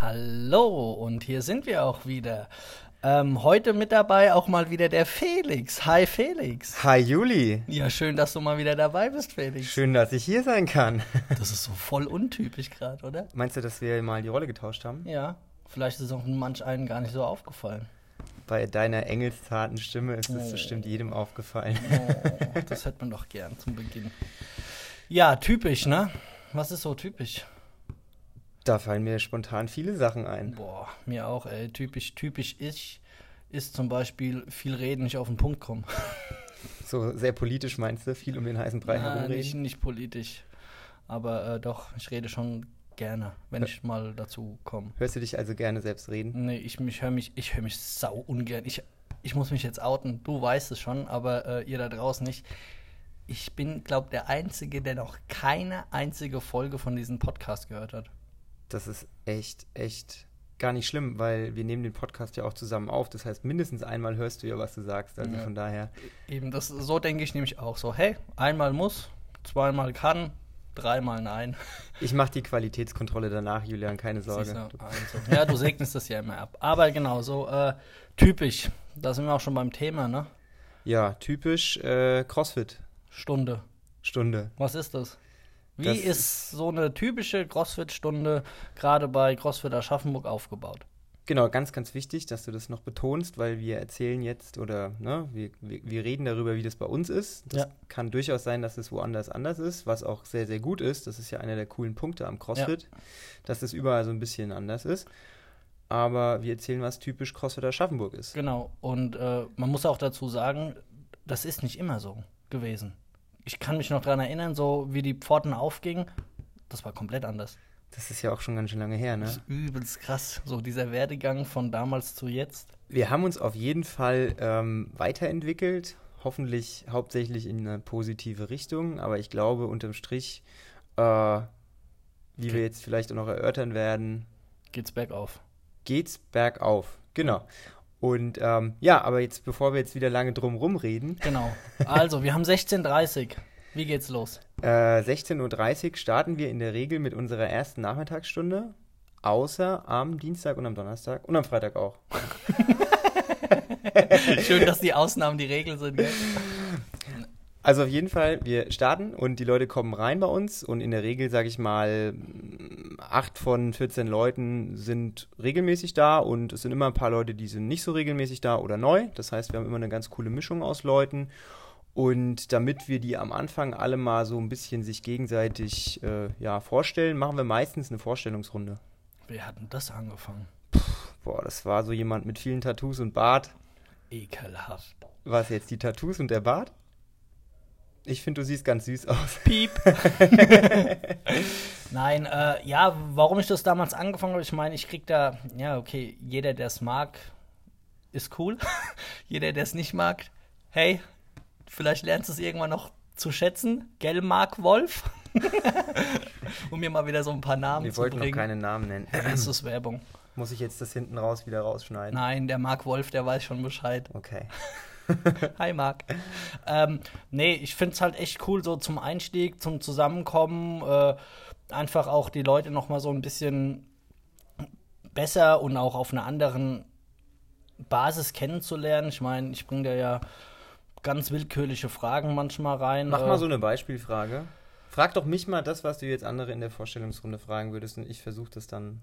Hallo und hier sind wir auch wieder. Ähm, heute mit dabei auch mal wieder der Felix. Hi Felix. Hi Juli. Ja, schön, dass du mal wieder dabei bist, Felix. Schön, dass ich hier sein kann. Das ist so voll untypisch gerade, oder? Meinst du, dass wir mal die Rolle getauscht haben? Ja, vielleicht ist es auch manch einen gar nicht so aufgefallen. Bei deiner engelstarten Stimme ist es Oh. bestimmt jedem aufgefallen. Oh, das hätte man doch gern zum Beginn. Ja, typisch, ne? Was ist so typisch? Da fallen mir spontan viele Sachen ein. Boah, mir auch, ey. Typisch, typisch ich ist zum Beispiel viel reden, nicht auf den Punkt kommen. So sehr politisch meinst du, viel um den heißen Brei nicht, herumreden. nicht politisch. Aber äh, doch, ich rede schon gerne, wenn ich mal dazu komme. Hörst du dich also gerne selbst reden? Nee, ich, höre mich, ich höre mich sau ungern. Ich, ich muss mich jetzt outen. Du weißt es schon, aber äh, ihr da draußen nicht. Ich bin, glaube der Einzige, der noch keine einzige Folge von diesem Podcast gehört hat. Das ist echt, echt gar nicht schlimm, weil wir nehmen den Podcast ja auch zusammen auf. Das heißt, mindestens einmal hörst du ja, was du sagst. Also Ja. von daher, Eben, das, so denke ich nämlich auch so. Hey, einmal muss, zweimal kann, dreimal nein. ich mache die Qualitätskontrolle danach, Julian, keine Sorge. du, also, ja, du segnest das ja immer ab. Aber genau, so äh, typisch. Da sind wir auch schon beim Thema, ne? Ja, typisch äh, CrossFit. Stunde. Stunde. Was ist das? Wie Das ist so eine typische CrossFit-Stunde gerade bei CrossFit Aschaffenburg aufgebaut? Genau, ganz, ganz wichtig, dass du das noch betonst, weil wir erzählen jetzt oder ne, wir, wir, reden darüber, wie das bei uns ist. Das Ja. kann durchaus sein, dass es woanders anders ist, was auch sehr, sehr gut ist. Das ist ja einer der coolen Punkte am CrossFit, dass es überall so ein bisschen anders ist. Aber wir erzählen, was typisch CrossFit Aschaffenburg ist. Genau. Und äh, man muss auch dazu sagen, das ist nicht immer so gewesen. Ich kann mich noch daran erinnern, so wie die Pforten aufgingen, das war komplett anders. Das ist ja auch schon ganz schön lange her, ne? Das ist übelst krass. So dieser Werdegang von damals zu jetzt. Wir haben uns auf jeden Fall ähm, weiterentwickelt, hoffentlich hauptsächlich in eine positive Richtung, aber ich glaube unterm Strich, äh, wie wir jetzt vielleicht auch noch erörtern werden, Geht's bergauf. geht's bergauf. Genau. Und ähm, ja, aber jetzt, bevor wir jetzt wieder lange drum rumreden, Genau. Also, wir haben 16.30 Wie geht's los? äh, 16.30 Uhr starten wir in der Regel mit unserer ersten Nachmittagsstunde, außer am Dienstag und am Donnerstag und am Freitag auch. Schön, dass die Ausnahmen die Regel sind. Gell? Also auf jeden Fall, wir starten und die Leute kommen rein bei uns und in der Regel, sage ich mal, acht von 14 Leuten sind regelmäßig da und es sind immer ein paar Leute, die sind nicht so regelmäßig da oder neu. Das heißt, wir haben immer eine ganz coole Mischung aus Leuten und damit wir die am Anfang alle mal so ein bisschen sich gegenseitig äh, ja, vorstellen, machen wir meistens eine Vorstellungsrunde. Wer hat denn das angefangen? Boah, das war so jemand mit vielen Tattoos und Bart. Ekelhaft. War es jetzt die Tattoos und der Bart? Ich finde, du siehst ganz süß aus. Piep. Nein, äh, ja, warum ich das damals angefangen habe, ich meine, ich krieg da, ja, okay, jeder, der es mag, ist cool. jeder, der es nicht mag, hey, vielleicht lernst du es irgendwann noch zu schätzen. Gell, Mark Wolf? um mir mal wieder so ein paar Namen Wir zu wollten noch bringen. keine Namen nennen. Das ist Werbung. Muss ich jetzt das hinten raus wieder rausschneiden? Nein, der Mark Wolf, der weiß schon Bescheid. Okay. Hi Marc. ähm, nee, ich finde es halt echt cool, so zum Einstieg, zum Zusammenkommen, äh, einfach auch die Leute noch mal so ein bisschen besser und auch auf einer anderen Basis kennenzulernen. Ich meine, ich bringe da ja ganz willkürliche Fragen manchmal rein. Mach äh, mal so eine Beispielfrage. Frag doch mich mal das, was du jetzt andere in der Vorstellungsrunde fragen würdest und ich versuche das dann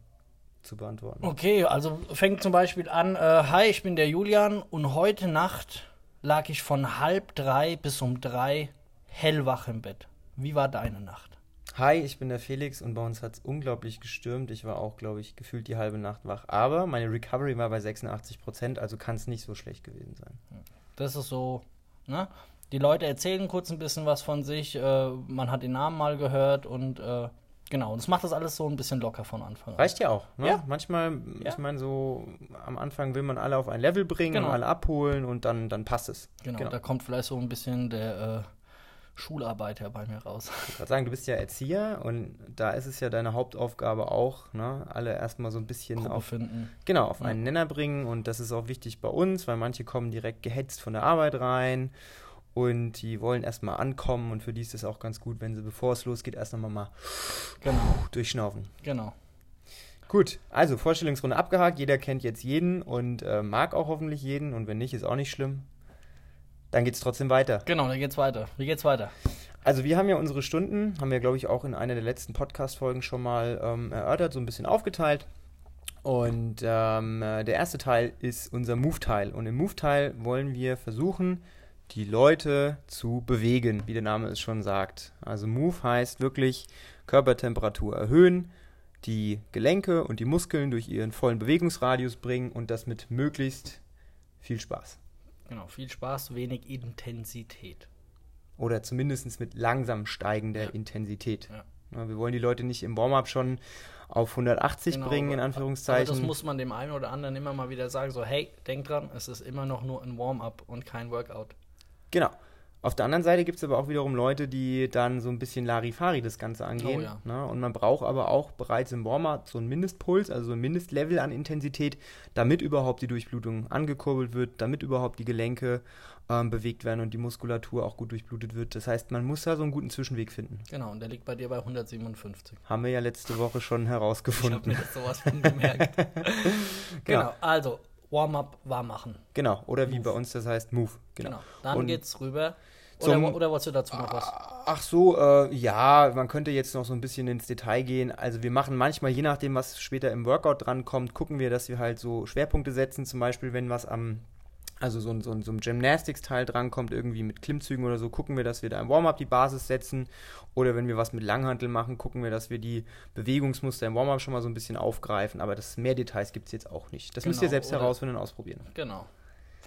zu beantworten. Okay, also fängt zum Beispiel an, äh, hi, ich bin der Julian und heute Nacht lag ich von halb drei bis um drei hellwach im Bett. Wie war deine Nacht? Hi, ich bin der Felix und bei uns hat es unglaublich gestürmt. Ich war auch, glaube ich, gefühlt die halbe Nacht wach. Aber meine Recovery war bei 86 Prozent, also kann es nicht so schlecht gewesen sein. Das ist so, ne? Die Leute erzählen kurz ein bisschen was von sich, äh, man hat den Namen mal gehört und äh, genau, und das macht das alles so ein bisschen locker von Anfang an. Reicht ja auch. Ne? Ja. Manchmal, Ja. ich meine, so am Anfang will man alle auf ein Level bringen Genau. und alle abholen und dann, dann passt es. Genau, genau. da kommt vielleicht so ein bisschen der äh, Schularbeiter bei mir raus. Ich wollte sagen, du bist ja Erzieher und da ist es ja deine Hauptaufgabe auch, ne, alle erstmal so ein bisschen Gruppe auf, finden. genau, auf Ja. einen Nenner bringen und das ist auch wichtig bei uns, weil manche kommen direkt gehetzt von der Arbeit rein und die wollen erstmal ankommen und für die ist es auch ganz gut, wenn sie, bevor es losgeht, erst nochmal mal Genau, durchschnaufen. genau. Gut, also Vorstellungsrunde abgehakt. Jeder kennt jetzt jeden und äh, mag auch hoffentlich jeden. Und wenn nicht, ist auch nicht schlimm. Dann geht es trotzdem weiter. Genau, dann geht's weiter. Wie geht's weiter? Also wir haben ja unsere Stunden, haben wir glaube ich auch in einer der letzten Podcast-Folgen schon mal ähm, erörtert, so ein bisschen aufgeteilt. Und ähm, äh, der erste Teil ist unser Move-Teil. Und im Move-Teil wollen wir versuchen, die Leute zu bewegen, wie der Name es schon sagt. Also Move heißt wirklich Körpertemperatur erhöhen, die Gelenke und die Muskeln durch ihren vollen Bewegungsradius bringen und das mit möglichst viel Spaß. Genau, viel Spaß, wenig Intensität. Oder zumindest mit langsam steigender Ja. Intensität. Ja. Wir wollen die Leute nicht im Warm-up schon auf 180 Genau, bringen, in Anführungszeichen. das muss man dem einen oder anderen immer mal wieder sagen, so hey, denk dran, es ist immer noch nur ein Warm-up und kein Workout. Genau. Auf der anderen Seite gibt es aber auch wiederum Leute, die dann so ein bisschen Larifari das Ganze angehen. Oh ja. Ne? Und man braucht aber auch bereits im Warm-up so einen Mindestpuls, also so ein Mindestlevel an Intensität, damit überhaupt die Durchblutung angekurbelt wird, damit überhaupt die Gelenke ähm, bewegt werden und die Muskulatur auch gut durchblutet wird. Das heißt, man muss da so einen guten Zwischenweg finden. Genau, und der liegt bei dir bei 157. Haben wir ja letzte Woche schon Ich habe herausgefunden. mir sowas von gemerkt. genau, also Warm-up warm machen. Genau. Oder wie Move. bei uns das heißt, Move. Genau. Genau. Dann Und geht's rüber. Oder, zum- wo- oder wolltest du dazu noch was? Ach so, äh, ja, man könnte jetzt noch so ein bisschen ins Detail gehen. Also wir machen manchmal, je nachdem, was später im Workout drankommt, gucken wir, dass wir halt so Schwerpunkte setzen. Zum Beispiel, wenn was am, also so ein, so ein, so ein Gymnastics-Teil drankommt, irgendwie mit Klimmzügen oder so, gucken wir, dass wir da im Warm-up die Basis setzen. Oder wenn wir was mit Langhantel machen, gucken wir, dass wir die Bewegungsmuster im Warm-up schon mal so ein bisschen aufgreifen. Aber das mehr Details gibt es jetzt auch nicht. Das müsst ihr Genau, selbst oder- herausfinden und ausprobieren. Genau.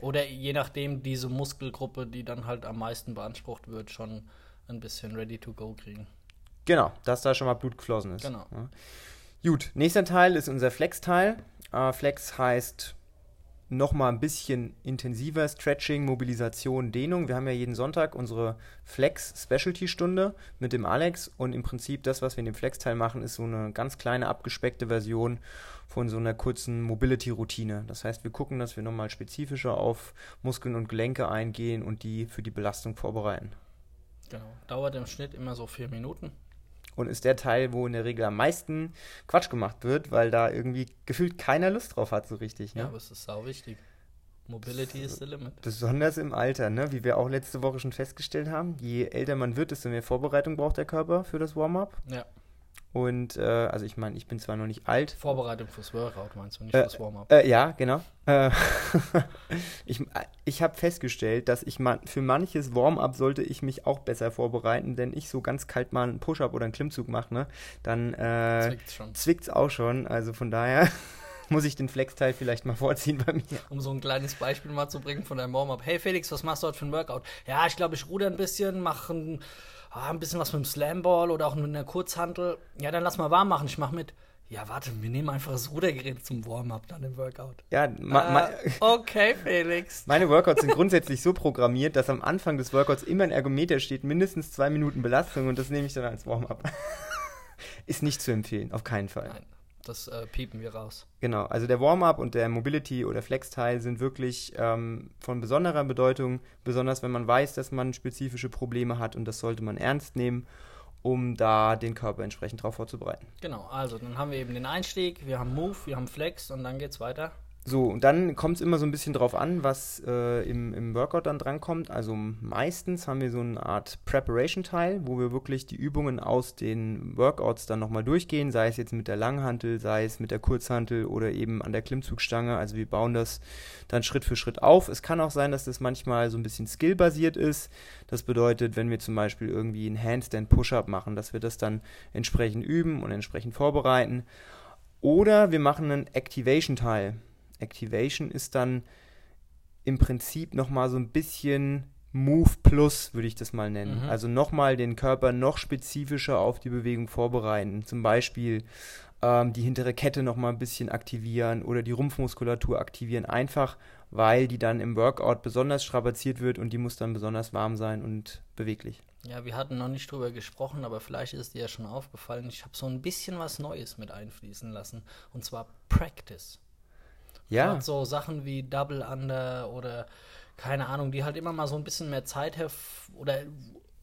Oder je nachdem, diese Muskelgruppe, die dann halt am meisten beansprucht wird, schon ein bisschen ready to go kriegen. Genau, dass da schon mal Blut geflossen ist. Genau. Ja. Gut, nächster Teil ist unser Flex-Teil. Äh, Flex heißt nochmal ein bisschen intensiver Stretching, Mobilisation, Dehnung. Wir haben ja jeden Sonntag unsere Flex-Specialty-Stunde mit dem Alex und im Prinzip das, was wir in dem Flex-Teil machen, ist so eine ganz kleine abgespeckte Version von so einer kurzen Mobility-Routine. Das heißt, wir gucken, dass wir nochmal spezifischer auf Muskeln und Gelenke eingehen und die für die Belastung vorbereiten. Genau. Dauert im Schnitt immer so vier Minuten. Und ist der Teil, wo in der Regel am meisten Quatsch gemacht wird, weil da irgendwie gefühlt keiner Lust drauf hat, so richtig. Ne? Ja, aber es ist sau wichtig. Mobility is the limit. Besonders im Alter, ne? wie wir auch letzte Woche schon festgestellt haben. Je älter man wird, desto mehr Vorbereitung braucht der Körper für das Warm-up. Ja. Und äh, also ich meine, ich bin zwar noch nicht alt. Vorbereitung fürs Workout meinst du, nicht Äh, fürs Warm-up. Äh, ja, genau. Äh, ich ich habe festgestellt, dass ich man, für manches Warm-up sollte ich mich auch besser vorbereiten, denn ich so ganz kalt mal einen Push-up oder einen Klimmzug mache, ne? dann äh, Zwickt's schon. zwickt's auch schon. Also von daher muss ich den Flex-Teil vielleicht mal vorziehen bei mir. Um so ein kleines Beispiel mal zu bringen von deinem Warm-up. Hey Felix, was machst du heute für ein Workout? Ja, ich glaube, ich ruder ein bisschen, mache ein, ah, ein bisschen was mit dem Slamball oder auch mit einer Kurzhantel. Ja, dann lass mal warm machen, ich mach mit. Ja, warte, wir nehmen einfach das Rudergerät zum Warm-up dann im Workout. Ja, Äh, okay, Felix. meine Workouts sind grundsätzlich so programmiert, dass am Anfang des Workouts immer ein Ergometer steht, mindestens zwei Minuten Belastung und das nehme ich dann als Warm-up. Ist nicht zu empfehlen, auf keinen Fall. Nein, das äh, piepen wir raus. Genau, also der Warm-up und der Mobility- oder Flex-Teil sind wirklich ähm, von besonderer Bedeutung, besonders wenn man weiß, dass man spezifische Probleme hat und das sollte man ernst nehmen, um da den Körper entsprechend darauf vorzubereiten. Genau, also dann haben wir eben den Einstieg, wir haben Move, wir haben Flex und dann geht's weiter. So, und dann kommt es immer so ein bisschen drauf an, was äh, im, im Workout dann drankommt. Also meistens haben wir so eine Art Preparation-Teil, wo wir wirklich die Übungen aus den Workouts dann nochmal durchgehen, sei es jetzt mit der Langhantel, sei es mit der Kurzhantel oder eben an der Klimmzugstange. Also wir bauen das dann Schritt für Schritt auf. Es kann auch sein, dass das manchmal so ein bisschen skillbasiert ist. Das bedeutet, wenn wir zum Beispiel irgendwie einen Handstand-Push-Up machen, dass wir das dann entsprechend üben und entsprechend vorbereiten. Oder wir machen einen Activation-Teil. Activation ist dann im Prinzip nochmal so ein bisschen Move Plus, würde ich das mal nennen. Mhm. Also nochmal den Körper noch spezifischer auf die Bewegung vorbereiten. Zum Beispiel ähm, die hintere Kette nochmal ein bisschen aktivieren oder die Rumpfmuskulatur aktivieren. Einfach, weil die dann im Workout besonders strapaziert wird und die muss dann besonders warm sein und beweglich. Ja, wir hatten noch nicht drüber gesprochen, aber vielleicht ist dir ja schon aufgefallen, ich habe so ein bisschen was Neues mit einfließen lassen. Und zwar Practice. Ja, Gerade so Sachen wie Double Under oder keine Ahnung, die halt immer mal so ein bisschen mehr Zeit oder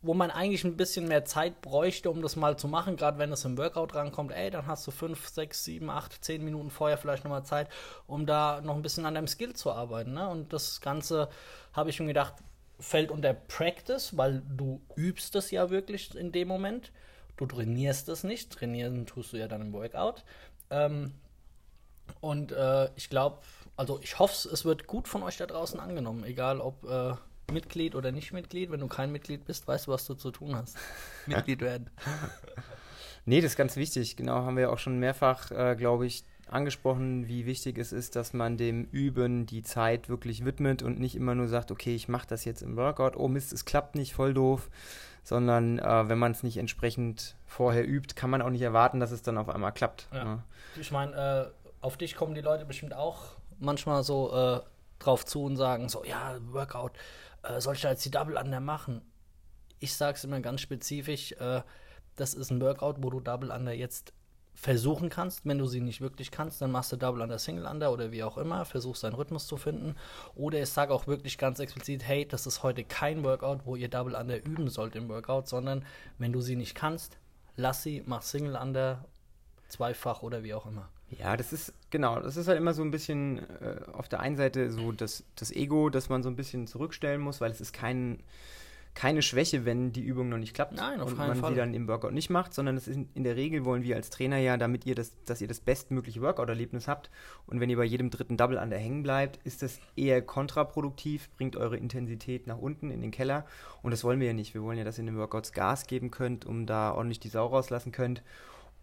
wo man eigentlich ein bisschen mehr Zeit bräuchte, um das mal zu machen, gerade wenn es im Workout rankommt, ey, dann hast du fünf, sechs, sieben, acht, zehn Minuten vorher vielleicht nochmal Zeit, um da noch ein bisschen an deinem Skill zu arbeiten. Ne? Und das Ganze habe ich mir gedacht, fällt unter Practice, weil du übst es ja wirklich in dem Moment. Du trainierst es nicht. Trainieren tust du ja dann im Workout. Ähm, und äh, ich glaube, also ich hoffe, es wird gut von euch da draußen angenommen, egal ob äh, Mitglied oder nicht Mitglied. Wenn du kein Mitglied bist, weißt du, was du zu tun hast. Mitglied werden. Nee, das ist ganz wichtig. Genau, haben wir auch schon mehrfach, äh, glaube ich, angesprochen, wie wichtig es ist, dass man dem Üben die Zeit wirklich widmet und nicht immer nur sagt, okay, ich mache das jetzt im Workout, oh Mist, es klappt nicht, voll doof, sondern äh, wenn man es nicht entsprechend vorher übt, kann man auch nicht erwarten, dass es dann auf einmal klappt. Ja. Ne? Ich meine, äh, auf dich kommen die Leute bestimmt auch manchmal so äh, drauf zu und sagen so, ja, Workout, äh, soll ich da jetzt die Double Under machen? Ich sage es immer ganz spezifisch, äh, das ist ein Workout, wo du Double Under jetzt versuchen kannst. Wenn du sie nicht wirklich kannst, dann machst du Double Under, Single Under oder wie auch immer, versuchst deinen Rhythmus zu finden. Oder ich sage auch wirklich ganz explizit, hey, das ist heute kein Workout, wo ihr Double Under üben sollt im Workout, sondern wenn du sie nicht kannst, lass sie, mach Single Under, zweifach oder wie auch immer. Ja, das ist, genau, das ist halt immer so ein bisschen äh, auf der einen Seite so das, das Ego, das man so ein bisschen zurückstellen muss, weil es ist kein, keine Schwäche, wenn die Übung noch nicht klappt Nein, auf und man Fall. sie dann im Workout nicht macht, sondern es ist in, in der Regel wollen wir als Trainer ja, damit ihr das, dass ihr das bestmögliche Workout-Erlebnis habt und wenn ihr bei jedem dritten Double Under hängen bleibt, ist das eher kontraproduktiv, bringt eure Intensität nach unten in den Keller und das wollen wir ja nicht. Wir wollen ja, dass ihr in den Workouts Gas geben könnt, um da ordentlich die Sau rauslassen könnt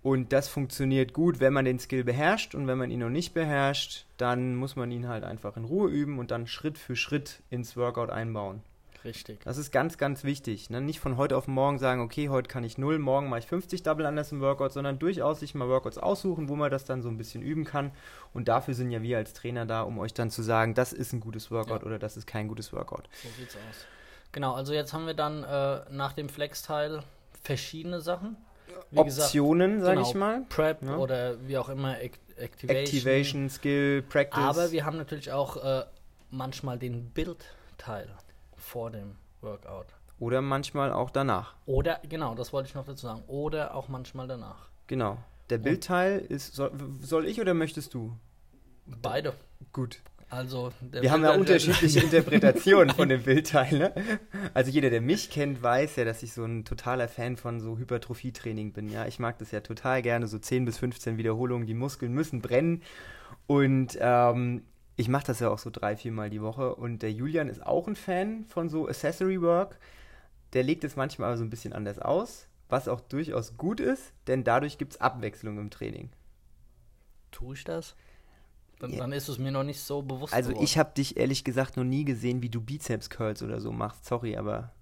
und das funktioniert gut, wenn man den Skill beherrscht. Und wenn man ihn noch nicht beherrscht, dann muss man ihn halt einfach in Ruhe üben und dann Schritt für Schritt ins Workout einbauen. Richtig. Das ist ganz, ganz wichtig. Ne? Nicht von heute auf morgen sagen, okay, heute kann ich 0, morgen mache ich 50 Double Unders im Workout, sondern durchaus sich mal Workouts aussuchen, wo man das dann so ein bisschen üben kann. Und dafür sind ja wir als Trainer da, um euch dann zu sagen, das ist ein gutes Workout Ja. oder das ist kein gutes Workout. So sieht's aus. Genau, also jetzt haben wir dann äh, nach dem Flex-Teil verschiedene Sachen. Wie Optionen, sage genau, ich mal. Prep Ja. oder wie auch immer, Act Activation. Activation, Skill, Practice. Aber wir haben natürlich auch äh, manchmal den Build-Teil vor dem Workout. oder manchmal auch danach. Oder, genau, das wollte ich noch dazu sagen. Oder auch manchmal danach. Genau. Der Bildteil ist, soll, soll ich oder möchtest du? Beide. Gut. Also, Wir haben ja unterschiedliche Interpretationen von dem Bildteil. Ne? Also jeder, der mich kennt, weiß ja, dass ich so ein totaler Fan von so Hypertrophie-Training bin. Ja, ich mag das ja total gerne, so 10 bis 15 Wiederholungen. Die Muskeln müssen brennen. Und ähm, ich mache das ja auch so drei, viermal die Woche. Und der Julian ist auch ein Fan von so Accessory Work. Der legt es manchmal aber so ein bisschen anders aus, was auch durchaus gut ist, denn dadurch gibt es Abwechslung im Training. Tue ich das? Dann, Ja. dann ist es mir noch nicht so bewusst Also geworden. ich habe dich ehrlich gesagt noch nie gesehen, wie du Bizeps Curls oder so machst. Sorry, aber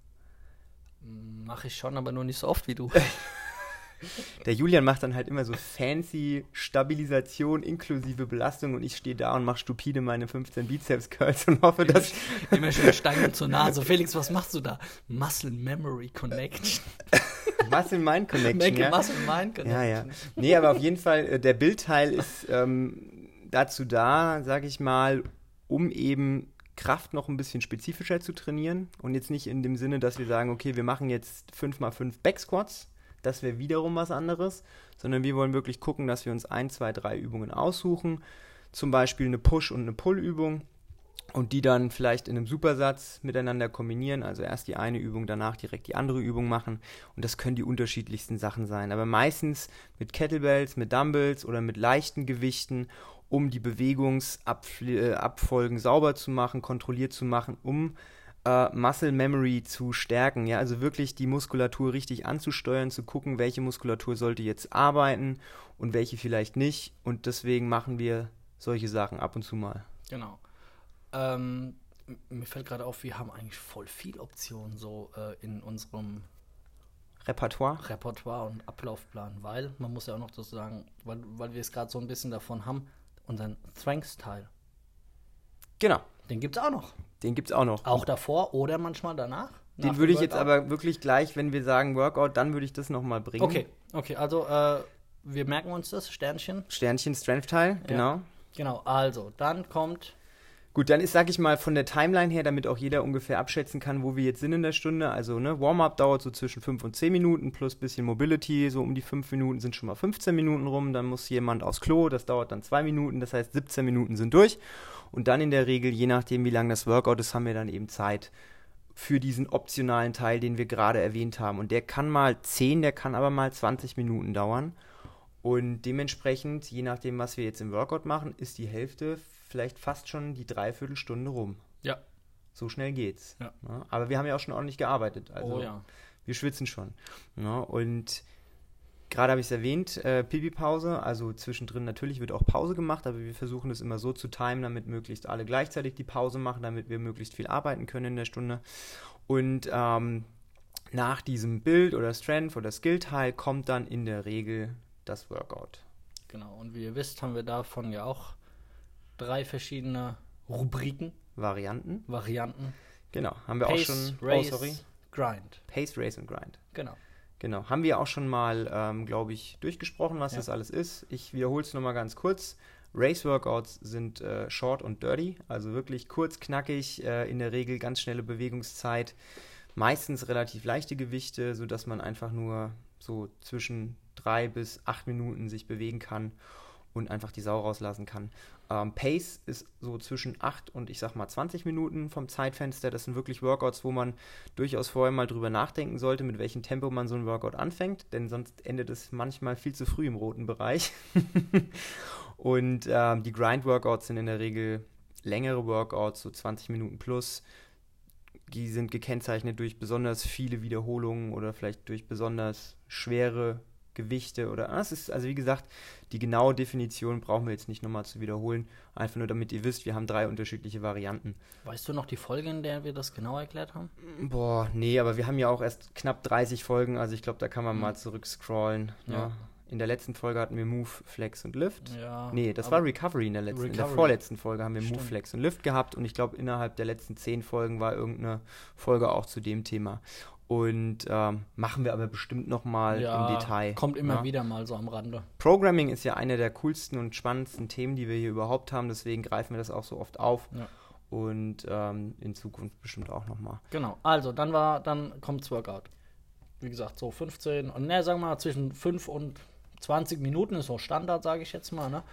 Mache ich schon, aber nur nicht so oft wie du. der Julian macht dann halt immer so fancy Stabilisation inklusive Belastung und ich stehe da und mache stupide meine 15 Bizeps Curls und hoffe, dass Immer schön Stangen zur Nase. Felix, was machst du da? Muscle Memory Connection. Muscle Mind Connection. Make ja? Muscle Mind Connection. Ja, ja. Nee, aber auf jeden Fall, äh, der Bildteil ist ähm, dazu da, sage ich mal, um eben Kraft noch ein bisschen spezifischer zu trainieren. Und jetzt nicht in dem Sinne, dass wir sagen, okay, wir machen jetzt 5x5 Backsquats, das wäre wiederum was anderes, sondern wir wollen wirklich gucken, dass wir uns ein, zwei, drei Übungen aussuchen, zum Beispiel eine Push- und eine Pull-Übung und die dann vielleicht in einem Supersatz miteinander kombinieren, also erst die eine Übung, danach direkt die andere Übung machen. Und das können die unterschiedlichsten Sachen sein, aber meistens mit Kettlebells, mit Dumbbells oder mit leichten Gewichten, um die Bewegungsabfolgen sauber zu machen, kontrolliert zu machen, um äh, Muscle Memory zu stärken, ja, also wirklich die Muskulatur richtig anzusteuern, zu gucken, welche Muskulatur sollte jetzt arbeiten und welche vielleicht nicht und deswegen machen wir solche Sachen ab und zu mal. Genau. Ähm, mir fällt gerade auf, wir haben eigentlich voll viel Optionen so äh, in unserem Repertoire? Repertoire und Ablaufplan, weil man muss ja auch noch dazu sagen, weil, weil wir es gerade so ein bisschen davon haben, unseren Strengths-Teil, Genau, den gibt es auch noch. den gibt es auch noch. Auch davor oder manchmal danach. nach Den würde ich jetzt aber wirklich gleich, wenn wir sagen Workout, dann würde ich das nochmal bringen. Okay, okay, also äh, wir merken uns das, Sternchen. Sternchen Strength Teil, genau. Genau, also dann kommt Gut, dann ist, sag ich mal, von der Timeline her, damit auch jeder ungefähr abschätzen kann, wo wir jetzt sind in der Stunde. Also, ne, Warm-up dauert so zwischen 5 und 10 Minuten plus bisschen Mobility, so um die 5 Minuten sind schon mal 15 Minuten rum. Dann muss jemand aufs Klo, das dauert dann 2 Minuten, das heißt 17 Minuten sind durch. Und dann in der Regel, je nachdem, wie lang das Workout ist, haben wir dann eben Zeit für diesen optionalen Teil, den wir gerade erwähnt haben. Und der kann mal 10, der kann aber mal 20 Minuten dauern. Und dementsprechend, je nachdem, was wir jetzt im Workout machen, ist die Hälfte vielleicht fast schon die Dreiviertelstunde rum. Ja. So schnell geht's. Ja. Ja, aber wir haben ja auch schon ordentlich gearbeitet. Also oh ja. wir schwitzen schon. Ja, und gerade habe ich es erwähnt, äh, Pipi-Pause, also zwischendrin natürlich wird auch Pause gemacht, aber wir versuchen es immer so zu timen, damit möglichst alle gleichzeitig die Pause machen, damit wir möglichst viel arbeiten können in der Stunde. Und ähm, nach diesem Bild oder Strength oder Skill-Teil kommt dann in der Regel das Workout. Genau. Und wie ihr wisst, haben wir davon ja auch drei verschiedene Rubriken, Varianten. Varianten. Genau, haben wir Pace, auch schon. Race, oh, sorry. Grind. Pace, Race und Grind. Genau. Genau, haben wir auch schon mal, ähm, glaube ich, durchgesprochen, was Ja. das alles ist. Ich wiederhole es nochmal ganz kurz. Race-Workouts sind äh, short und dirty, also wirklich kurz, knackig, äh, in der Regel ganz schnelle Bewegungszeit, meistens relativ leichte Gewichte, sodass man einfach nur so zwischen drei bis acht Minuten sich bewegen kann und einfach die Sau rauslassen kann. Ähm, Pace ist so zwischen 8 und ich sag mal 20 Minuten vom Zeitfenster. Das sind wirklich Workouts, wo man durchaus vorher mal drüber nachdenken sollte, mit welchem Tempo man so ein Workout anfängt, denn sonst endet es manchmal viel zu früh im roten Bereich. und ähm, die Grind-Workouts sind in der Regel längere Workouts, so 20 Minuten plus. Die sind gekennzeichnet durch besonders viele Wiederholungen oder vielleicht durch besonders schwere Gewichte oder ah, es ist, also wie gesagt, die genaue Definition brauchen wir jetzt nicht nochmal zu wiederholen. Einfach nur damit ihr wisst, wir haben drei unterschiedliche Varianten. Weißt du noch die Folge, in der wir das genau erklärt haben? Boah, nee, aber wir haben ja auch erst knapp 30 Folgen, also ich glaube, da kann man Mhm. mal zurückscrollen. Ja. Ja. In der letzten Folge hatten wir Move, Flex und Lift. Ja. Nee, das war Recovery in der letzten. In der Recovery. vorletzten Folge haben wir Move, Stimmt. Flex und Lift gehabt und ich glaube, innerhalb der letzten zehn Folgen war irgendeine Folge auch zu dem Thema. Und ähm, machen wir aber bestimmt nochmal ja, im Detail. Kommt immer ja. wieder mal so am Rande. Programming ist ja eine der coolsten und spannendsten Themen, die wir hier überhaupt haben, deswegen greifen wir das auch so oft auf. Ja. Und ähm, in Zukunft bestimmt auch nochmal. Genau. Also, dann war, dann kommt's Workout. Wie gesagt, so 15 und ne, sagen wir mal zwischen 5 und 20 Minuten ist so Standard, sage ich jetzt mal, ne?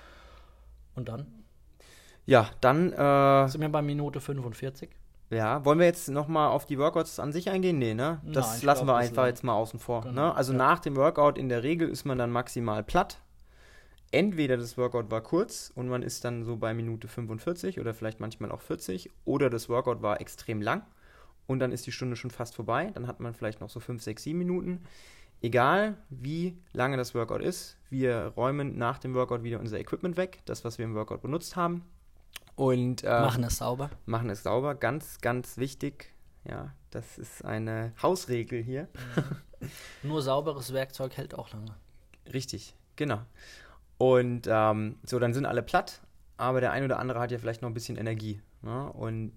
Und dann Ja, dann, äh, sind wir bei Minute 45. ja, wollen wir jetzt nochmal auf die Workouts an sich eingehen? Nee, ne? Das Nein, lassen glaub, wir einfach jetzt mal außen vor. Genau, Ne? Also ja. nach dem Workout in der Regel ist man dann maximal platt. Entweder das Workout war kurz und man ist dann so bei Minute 45 oder vielleicht manchmal auch 40 oder das Workout war extrem lang und dann ist die Stunde schon fast vorbei. Dann hat man vielleicht noch so 5, 6, 7 Minuten. Egal wie lange das Workout ist, wir räumen nach dem Workout wieder unser Equipment weg, das, was wir im Workout benutzt haben. Und äh, Machen es sauber. machen es sauber. Ganz, ganz wichtig. Ja, das ist eine Hausregel hier. Nur sauberes Werkzeug hält auch lange. Richtig, genau. Und ähm, so, dann sind alle platt, aber der ein oder andere hat ja vielleicht noch ein bisschen Energie. Ne? Und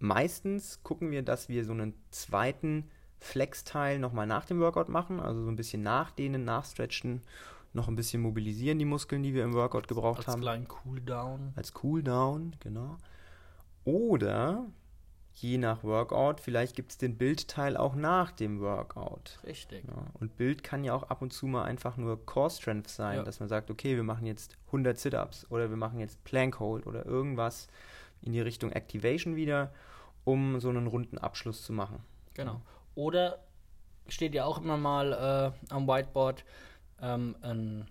meistens gucken wir, dass wir so einen zweiten Flex-Teil nochmal nach dem Workout machen, also so ein bisschen nachdehnen, nachstretchen, noch ein bisschen mobilisieren die Muskeln, die wir im Workout gebraucht Als haben. kleinen Cooldown. als Cooldown, genau. Oder je nach Workout, vielleicht gibt es den Bildteil auch nach dem Workout. Richtig. Ja, und Bild kann ja auch ab und zu mal einfach nur Core Strength sein, Ja. dass man sagt, okay, wir machen jetzt 100 Sit-Ups oder wir machen jetzt Plank Hold oder irgendwas in die Richtung Activation wieder, um so einen runden Abschluss zu machen. Genau. Oder steht ja auch immer mal äh, am Whiteboard ähm, ein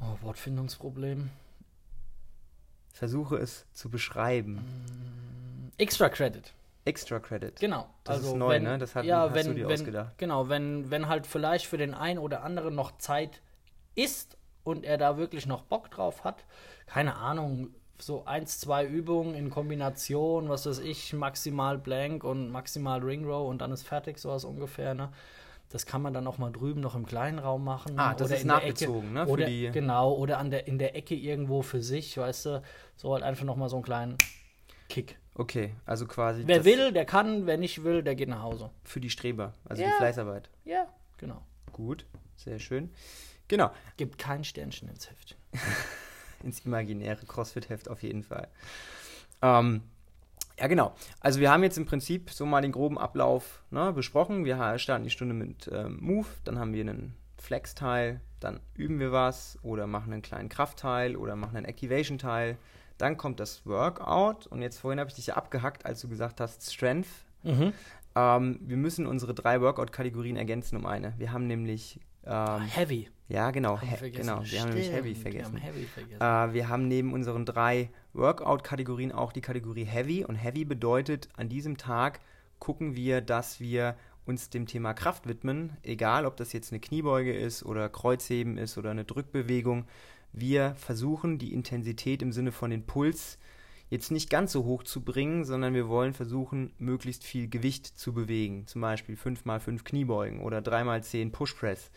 oh, Wortfindungsproblem. Versuche es zu beschreiben. Extra Credit. Extra Credit. Genau. Das also ist neu, wenn, ne? Das hat- ja, hast wenn, du dir wenn, ausgedacht. Genau, wenn, wenn halt vielleicht für den einen oder anderen noch Zeit ist und er da wirklich noch Bock drauf hat, keine Ahnung, so eins, zwei Übungen in Kombination, was weiß ich, maximal Blank und maximal Ring Row und dann ist fertig, sowas ungefähr, ne? Das kann man dann auch mal drüben noch im kleinen Raum machen. Ah, das ist in der nachgezogen, ne, für Oder, die- Genau, oder an der, in der Ecke irgendwo für sich, weißt du, so halt einfach noch mal so einen kleinen Kick. Okay, also quasi Wer will, der kann, wer nicht will, der geht nach Hause. für die Streber, also Ja. die Fleißarbeit. Ja, genau. Gut, sehr schön. Genau. Gibt kein Sternchen ins Heftchen. ins imaginäre CrossFit-Heft auf jeden Fall. Ähm, ja, genau. Also wir haben jetzt im Prinzip so mal den groben Ablauf ne, besprochen. Wir starten die Stunde mit ähm, Move, dann haben wir einen Flex-Teil, dann üben wir was oder machen einen kleinen Kraftteil oder machen einen Activation-Teil. Dann kommt das Workout und jetzt vorhin habe ich dich ja abgehackt, als du gesagt hast Strength. Mhm. Ähm, wir müssen unsere drei Workout-Kategorien ergänzen um eine. Wir haben nämlich ähm, Heavy. ja, genau, he vergessen. genau. Wir haben nämlich Heavy Stimmt, wir haben vergessen. Heavy vergessen. Äh, wir haben neben unseren drei Workout-Kategorien auch die Kategorie Heavy. Und Heavy bedeutet, an diesem Tag gucken wir, dass wir uns dem Thema Kraft widmen. Egal, ob das jetzt eine Kniebeuge ist oder Kreuzheben ist oder eine Drückbewegung. Wir versuchen, die Intensität im Sinne von den Puls jetzt nicht ganz so hoch zu bringen, sondern wir wollen versuchen, möglichst viel Gewicht zu bewegen. Zum Beispiel 5x5 Kniebeugen oder 3x10 Pushpress.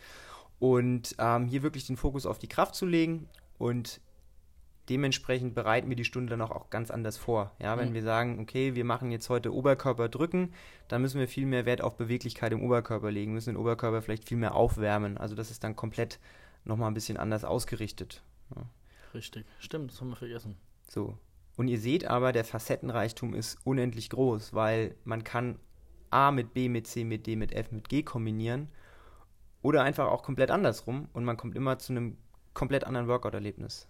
Und ähm, hier wirklich den Fokus auf die Kraft zu legen und dementsprechend bereiten wir die Stunde dann auch, auch ganz anders vor. Ja, wenn Mhm. wir sagen, okay, wir machen jetzt heute Oberkörper drücken, dann müssen wir viel mehr Wert auf Beweglichkeit im Oberkörper legen, müssen den Oberkörper vielleicht viel mehr aufwärmen. Also das ist dann komplett nochmal ein bisschen anders ausgerichtet. Richtig. Stimmt, das haben wir vergessen. So. Und ihr seht aber, der Facettenreichtum ist unendlich groß, weil man kann A mit B, mit C, mit D, mit F, mit G kombinieren oder einfach auch komplett andersrum und man kommt immer zu einem komplett anderen Workout-Erlebnis.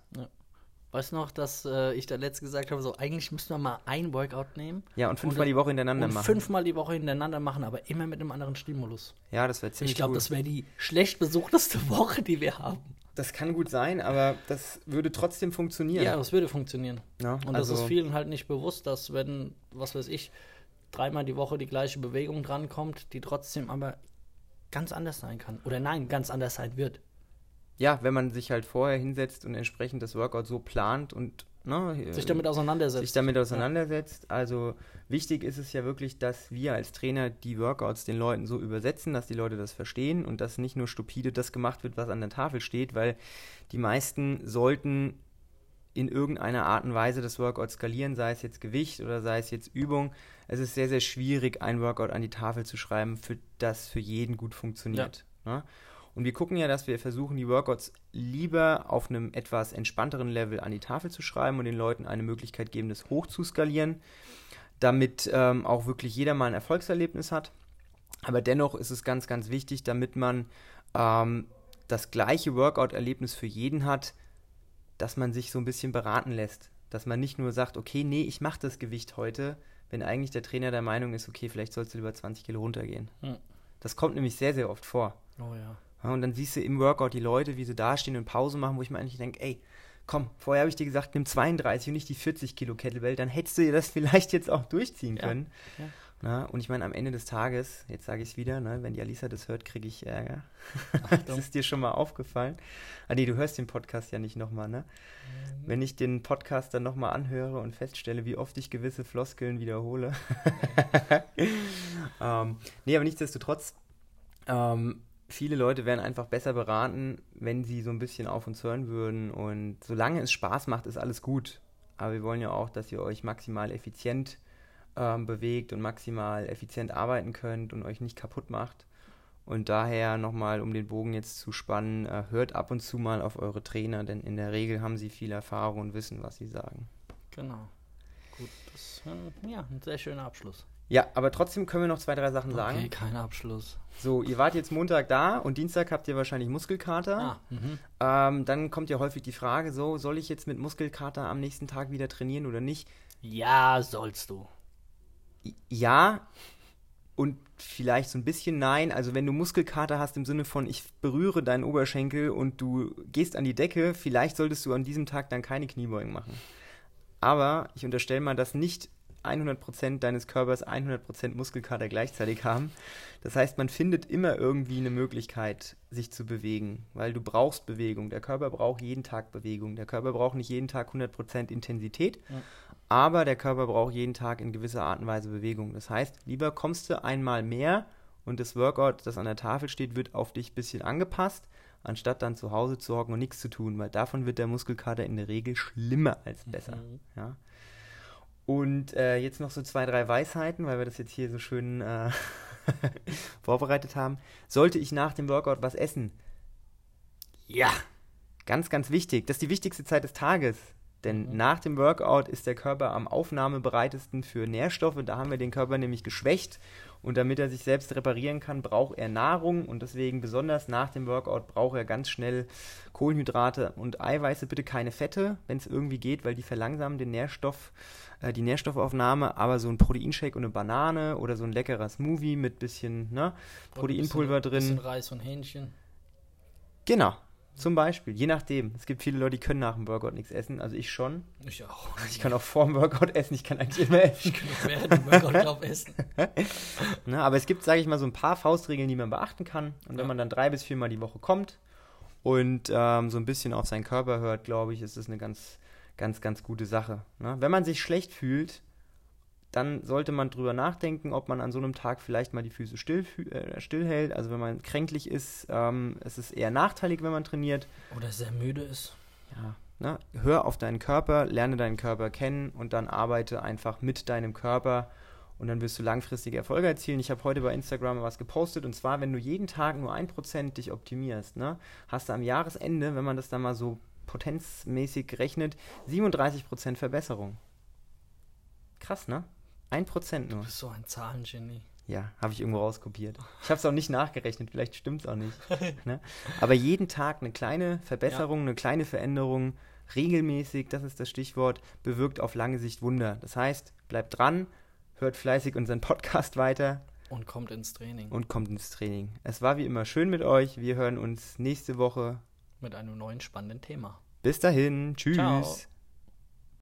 Weißt du noch, dass äh, ich da letzt gesagt habe, so eigentlich müssten wir mal ein Workout nehmen Ja, und fünfmal Und- die Woche hintereinander und machen. fünfmal die Woche hintereinander machen, aber immer mit einem anderen Stimulus. Ja, das wäre ziemlich ich glaube, das wäre die schlecht besuchteste Woche, die wir haben. Das kann gut sein, aber das würde trotzdem funktionieren. Ja, das würde funktionieren. Ja, Und also, das ist vielen halt nicht bewusst, dass wenn, was weiß ich, dreimal die Woche die gleiche Bewegung drankommt, die trotzdem aber ganz anders sein kann. Oder nein, ganz anders sein wird. Ja, wenn man sich halt vorher hinsetzt und entsprechend das Workout so plant und ne, Sich damit auseinandersetzt. sich damit auseinandersetzt. Also wichtig ist es ja wirklich, dass wir als Trainer die Workouts den Leuten so übersetzen, dass die Leute das verstehen und dass nicht nur stupide das gemacht wird, was an der Tafel steht, weil die meisten sollten in irgendeiner Art und Weise das Workout skalieren, sei es jetzt Gewicht oder sei es jetzt Übung. Es ist sehr, sehr schwierig, ein Workout an die Tafel zu schreiben, für das für jeden gut funktioniert. Ne? Und wir gucken ja, dass wir versuchen, die Workouts lieber auf einem etwas entspannteren Level an die Tafel zu schreiben und den Leuten eine Möglichkeit geben, das hoch zu skalieren, damit ähm, auch wirklich jeder mal ein Erfolgserlebnis hat. Aber dennoch ist es ganz, ganz wichtig, damit man ähm, das gleiche Workout-Erlebnis für jeden hat, dass man sich so ein bisschen beraten lässt. Dass man nicht nur sagt, okay, nee, ich mache das Gewicht heute, wenn eigentlich der Trainer der Meinung ist, okay, vielleicht sollst du lieber 20 Kilo runtergehen. Hm. Das kommt nämlich sehr, sehr oft vor. Oh ja. Ja, und dann siehst du im Workout die Leute, wie sie dastehen und Pause machen, wo ich mir eigentlich denke, ey, komm, vorher habe ich dir gesagt, nimm 32 und nicht die 40 Kilo Kettlebell, dann hättest du dir das vielleicht jetzt auch durchziehen Ja, können. ja. Na, und ich meine, am Ende des Tages, jetzt sage ich es wieder, ne, wenn die Alisa das hört, kriege ich Ärger. das ist dir schon mal aufgefallen. Ah nee, du hörst den Podcast ja nicht nochmal, ne? Wenn ich den Podcast dann nochmal anhöre und feststelle, wie oft ich gewisse Floskeln wiederhole. ähm, nee, aber nichtsdestotrotz, ähm, viele Leute wären einfach besser beraten, wenn sie so ein bisschen auf uns hören würden. Und solange es Spaß macht, ist alles gut. Aber wir wollen ja auch, dass ihr euch maximal effizient ähm, bewegt und maximal effizient arbeiten könnt und euch nicht kaputt macht. Und daher nochmal, um den Bogen jetzt zu spannen, äh, hört ab und zu mal auf eure Trainer, denn in der Regel haben sie viel Erfahrung und wissen, was sie sagen. Genau. Gut, das äh, ja, ein sehr schöner Abschluss. Ja, aber trotzdem können wir noch zwei, drei Sachen sagen. Okay, kein Abschluss. So, ihr wart jetzt Montag da und Dienstag habt ihr wahrscheinlich Muskelkater. Ah, mhm. Ähm, dann kommt ja häufig die Frage, so, soll ich jetzt mit Muskelkater am nächsten Tag wieder trainieren oder nicht? Ja, sollst du. Ja und vielleicht so ein bisschen nein. Also wenn du Muskelkater hast im Sinne von, ich berühre deinen Oberschenkel und du gehst an die Decke, vielleicht solltest du an diesem Tag dann keine Kniebeugen machen. Aber ich unterstelle mal, dass nicht 100% deines Körpers 100% Muskelkater gleichzeitig haben. Das heißt, man findet immer irgendwie eine Möglichkeit, sich zu bewegen, weil du brauchst Bewegung. Der Körper braucht jeden Tag Bewegung. Der Körper braucht nicht jeden Tag 100% Intensität, Ja. aber der Körper braucht jeden Tag in gewisser Art und Weise Bewegung. Das heißt, lieber kommst du einmal mehr und das Workout, das an der Tafel steht, wird auf dich ein bisschen angepasst, anstatt dann zu Hause zu hocken und nichts zu tun, weil davon wird der Muskelkater in der Regel schlimmer als besser. Mhm. Ja. Und äh, jetzt noch so zwei, drei Weisheiten, weil wir das jetzt hier so schön äh, vorbereitet haben. Sollte ich nach dem Workout was essen? Ja. Ganz, ganz wichtig. Das ist die wichtigste Zeit des Tages. Denn mhm. nach dem Workout ist der Körper am aufnahmebereitesten für Nährstoffe. Da haben wir den Körper nämlich geschwächt. Und damit er sich selbst reparieren kann, braucht er Nahrung. Und deswegen besonders nach dem Workout braucht er ganz schnell Kohlenhydrate und Eiweiße. Bitte keine Fette, wenn es irgendwie geht, weil die verlangsamen den Nährstoff, äh, die Nährstoffaufnahme. Aber so ein Proteinshake und eine Banane oder so ein leckerer Smoothie mit bisschen ne, Proteinpulver bisschen, drin. Bisschen Reis und Hähnchen. Genau, zum Beispiel, je nachdem. Es gibt viele Leute, die können nach dem Workout nichts essen. Also ich schon. Ich auch. Ich kann auch vor dem Workout essen. Ich kann eigentlich immer essen. Ich kann auch während dem Workout, glaube essen. Na, aber es gibt, sage ich mal, so ein paar Faustregeln, die man beachten kann. Und wenn ja. man dann drei bis viermal die Woche kommt und ähm, so ein bisschen auf seinen Körper hört, glaube ich, ist das eine ganz, ganz, ganz gute Sache. Ne? Wenn man sich schlecht fühlt, dann sollte man drüber nachdenken, ob man an so einem Tag vielleicht mal die Füße still, äh, stillhält. Also wenn man kränklich ist, ähm, es ist eher nachteilig, wenn man trainiert. Oder sehr müde ist. Ja, ne? hör auf deinen Körper, lerne deinen Körper kennen und dann arbeite einfach mit deinem Körper und dann wirst du langfristige Erfolge erzielen. Ich habe heute bei Instagram was gepostet und zwar, wenn du jeden Tag nur ein Prozent dich optimierst, ne, hast du am Jahresende, wenn man das dann mal so potenzmäßig rechnet, 37% Verbesserung. Krass, ne? Ein Prozent nur. Du bist so ein Zahlengenie. Ja, habe ich irgendwo rauskopiert. Ich habe es auch nicht nachgerechnet, vielleicht stimmt es auch nicht. ne? Aber jeden Tag eine kleine Verbesserung, ja. eine kleine Veränderung, regelmäßig, das ist das Stichwort, bewirkt auf lange Sicht Wunder. Das heißt, bleibt dran, hört fleißig unseren Podcast weiter. Und kommt ins Training. Und kommt ins Training. Es war wie immer schön mit euch. Wir hören uns nächste Woche mit einem neuen spannenden Thema. Bis dahin. Tschüss. Ciao.